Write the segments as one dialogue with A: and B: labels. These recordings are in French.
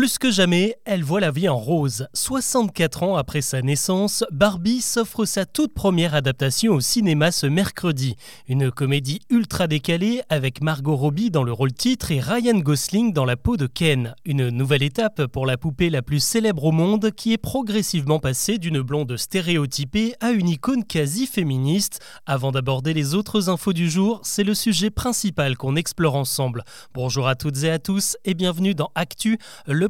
A: Plus que jamais, elle voit la vie en rose. 64 ans après sa naissance, Barbie s'offre sa toute première adaptation au cinéma ce mercredi. Une comédie ultra décalée avec Margot Robbie dans le rôle titre et Ryan Gosling dans la peau de Ken. Une nouvelle étape pour la poupée la plus célèbre au monde qui est progressivement passée d'une blonde stéréotypée à une icône quasi féministe. Avant d'aborder les autres infos du jour, c'est le sujet principal qu'on explore ensemble. Bonjour à toutes et à tous et bienvenue dans Actu, le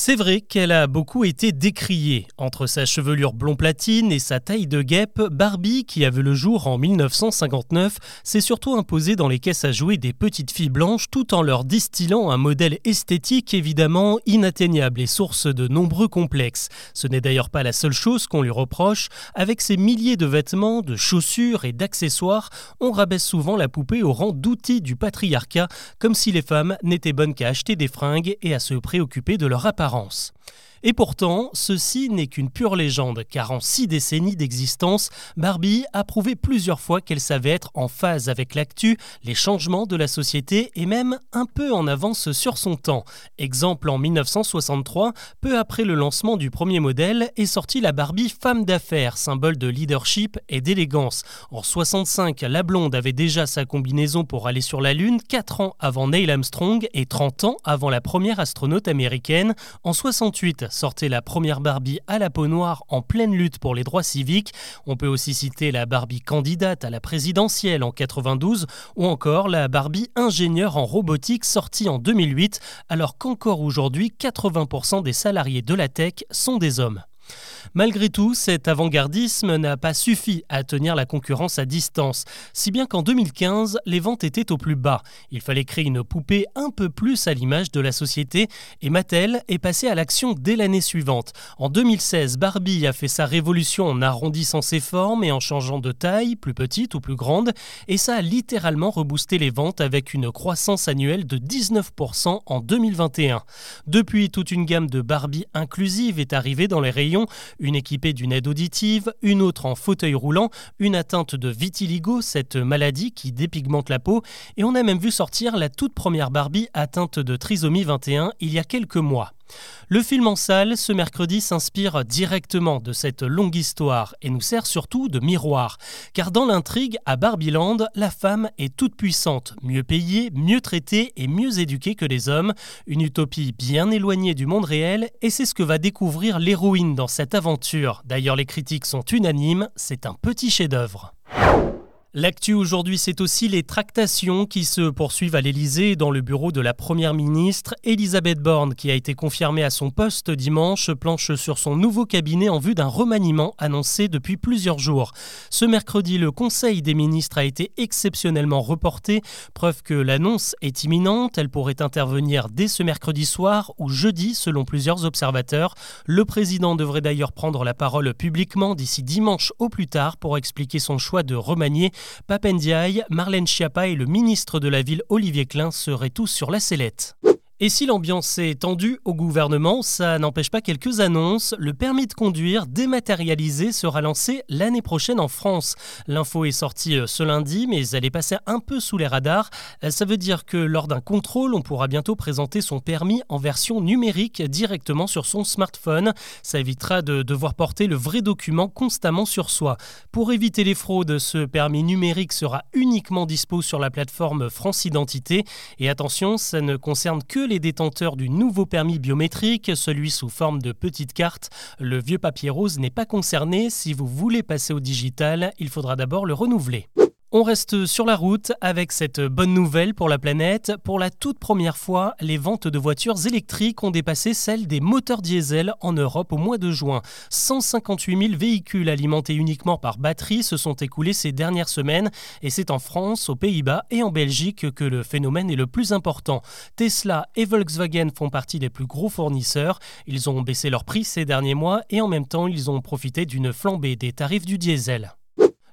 A: c'est vrai qu'elle a beaucoup été décriée. Entre sa chevelure blond platine et sa taille de guêpe, Barbie, qui a vu le jour en 1959, s'est surtout imposée dans les caisses à jouer des petites filles blanches tout en leur distillant un modèle esthétique évidemment inatteignable et source de nombreux complexes. Ce n'est d'ailleurs pas la seule chose qu'on lui reproche. Avec ses milliers de vêtements, de chaussures et d'accessoires, on rabaisse souvent la poupée au rang d'outil du patriarcat, comme si les femmes n'étaient bonnes qu'à acheter des fringues et à se préoccuper de leur apparence. Et pourtant, ceci n'est qu'une pure légende, car en six décennies d'existence, Barbie a prouvé plusieurs fois qu'elle savait être en phase avec l'actu, les changements de la société et même un peu en avance sur son temps. Exemple en 1963, peu après le lancement du premier modèle, est sortie la Barbie femme d'affaires, symbole de leadership et d'élégance. En 65, la blonde avait déjà sa combinaison pour aller sur la Lune, 4 ans avant Neil Armstrong et 30 ans avant la première astronaute américaine. En 68, sortait la première Barbie à la peau noire en pleine lutte pour les droits civiques. On peut aussi citer la Barbie candidate à la présidentielle en 92 ou encore la Barbie ingénieure en robotique sortie en 2008 alors qu'encore aujourd'hui 80% des salariés de la tech sont des hommes. Malgré tout, cet avant-gardisme n'a pas suffi à tenir la concurrence à distance, si bien qu'en 2015, les ventes étaient au plus bas. Il fallait créer une poupée un peu plus à l'image de la société, et Mattel est passé à l'action dès l'année suivante. En 2016, Barbie a fait sa révolution en arrondissant ses formes et en changeant de taille, plus petite ou plus grande, et ça a littéralement reboosté les ventes avec une croissance annuelle de 19% en 2021. Depuis, toute une gamme de Barbie inclusive est arrivée dans les rayons, une équipée d'une aide auditive, une autre en fauteuil roulant, une atteinte de vitiligo, cette maladie qui dépigmente la peau, et on a même vu sortir la toute première Barbie atteinte de trisomie 21 il y a quelques mois. Le film en salle ce mercredi s'inspire directement de cette longue histoire et nous sert surtout de miroir. Car dans l'intrigue, à Barbieland, la femme est toute puissante, mieux payée, mieux traitée et mieux éduquée que les hommes. Une utopie bien éloignée du monde réel et c'est ce que va découvrir l'héroïne dans cette aventure. D'ailleurs, les critiques sont unanimes, c'est un petit chef-d'œuvre. L'actu aujourd'hui, c'est aussi les tractations qui se poursuivent à l'Élysée dans le bureau de la Première ministre. Elisabeth Borne, qui a été confirmée à son poste dimanche, planche sur son nouveau cabinet en vue d'un remaniement annoncé depuis plusieurs jours. Ce mercredi, le Conseil des ministres a été exceptionnellement reporté, preuve que l'annonce est imminente. Elle pourrait intervenir dès ce mercredi soir ou jeudi, selon plusieurs observateurs. Le président devrait d'ailleurs prendre la parole publiquement d'ici dimanche au plus tard pour expliquer son choix de remanier Papendiaï, Marlène Schiappa et le ministre de la Ville Olivier Klein seraient tous sur la sellette. Et si l'ambiance est tendue au gouvernement, ça n'empêche pas quelques annonces. Le permis de conduire dématérialisé sera lancé l'année prochaine en France. L'info est sortie euh, ce lundi, mais elle est passée un peu sous les radars. Euh, ça veut dire que lors d'un contrôle, on pourra bientôt présenter son permis en version numérique directement sur son smartphone. Ça évitera de devoir porter le vrai document constamment sur soi. Pour éviter les fraudes, ce permis numérique sera uniquement dispo sur la plateforme France Identité. Et attention, ça ne concerne que les détenteurs du nouveau permis biométrique, celui sous forme de petite carte. Le vieux papier rose n'est pas concerné. Si vous voulez passer au digital, il faudra d'abord le renouveler. On reste sur la route avec cette bonne nouvelle pour la planète. Pour la toute première fois, les ventes de voitures électriques ont dépassé celles des moteurs diesel en Europe au mois de juin. 158 000 véhicules alimentés uniquement par batterie se sont écoulés ces dernières semaines et c'est en France, aux Pays-Bas et en Belgique que le phénomène est le plus important. Tesla et Volkswagen font partie des plus gros fournisseurs. Ils ont baissé leur prix ces derniers mois et en même temps ils ont profité d'une flambée des tarifs du diesel.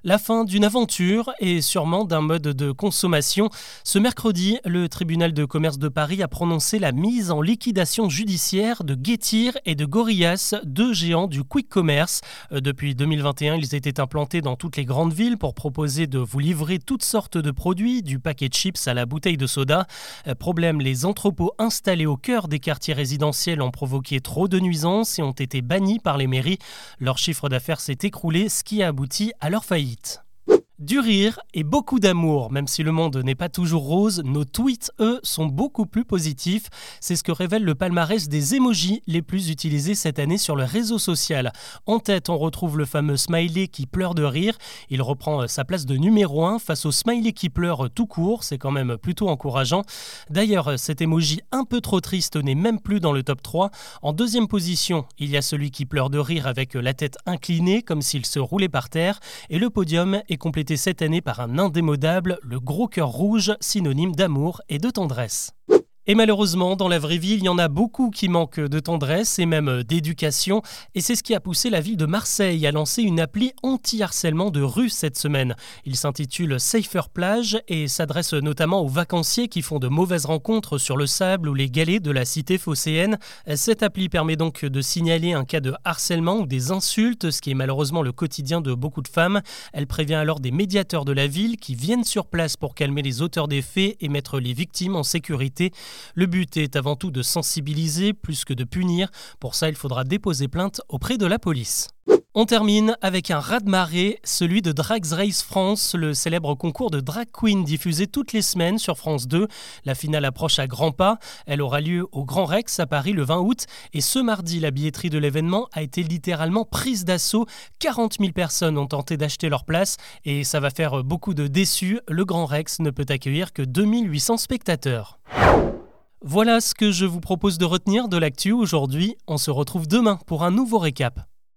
A: La fin d'une aventure et sûrement d'un mode de consommation. Ce mercredi, le tribunal de commerce de Paris a prononcé la mise en liquidation judiciaire de Getir et de Gorillas, deux géants du quick commerce. Euh, depuis 2021, ils étaient implantés dans toutes les grandes villes pour proposer de vous livrer toutes sortes de produits, du paquet de chips à la bouteille de soda. Euh, problème, les entrepôts installés au cœur des quartiers résidentiels ont provoqué trop de nuisances et ont été bannis par les mairies. Leur chiffre d'affaires s'est écroulé, ce qui a abouti à leur faillite. It. Du rire et beaucoup d'amour, même si le monde n'est pas toujours rose, nos tweets, eux, sont beaucoup plus positifs. C'est ce que révèle le palmarès des emojis les plus utilisés cette année sur le réseau social. En tête, on retrouve le fameux smiley qui pleure de rire. Il reprend euh, sa place de numéro 1 face au smiley qui pleure tout court, c'est quand même plutôt encourageant. D'ailleurs, euh, cet emoji un peu trop triste n'est même plus dans le top 3. En deuxième position, il y a celui qui pleure de rire avec euh, la tête inclinée comme s'il se roulait par terre. Et le podium est cette année par un indémodable, le gros cœur rouge, synonyme d'amour et de tendresse. Et malheureusement, dans la vraie vie, il y en a beaucoup qui manquent de tendresse et même d'éducation. Et c'est ce qui a poussé la ville de Marseille à lancer une appli anti-harcèlement de rue cette semaine. Il s'intitule Safer Plage et s'adresse notamment aux vacanciers qui font de mauvaises rencontres sur le sable ou les galets de la cité phocéenne. Cette appli permet donc de signaler un cas de harcèlement ou des insultes, ce qui est malheureusement le quotidien de beaucoup de femmes. Elle prévient alors des médiateurs de la ville qui viennent sur place pour calmer les auteurs des faits et mettre les victimes en sécurité. Le but est avant tout de sensibiliser plus que de punir. Pour ça, il faudra déposer plainte auprès de la police. On termine avec un raz-de-marée, celui de Drags Race France, le célèbre concours de drag queen diffusé toutes les semaines sur France 2. La finale approche à grands pas. Elle aura lieu au Grand Rex à Paris le 20 août. Et ce mardi, la billetterie de l'événement a été littéralement prise d'assaut. 40 000 personnes ont tenté d'acheter leur place et ça va faire beaucoup de déçus. Le Grand Rex ne peut accueillir que 2800 spectateurs. Voilà ce que je vous propose de retenir de l'actu aujourd'hui. On se retrouve demain pour un nouveau récap.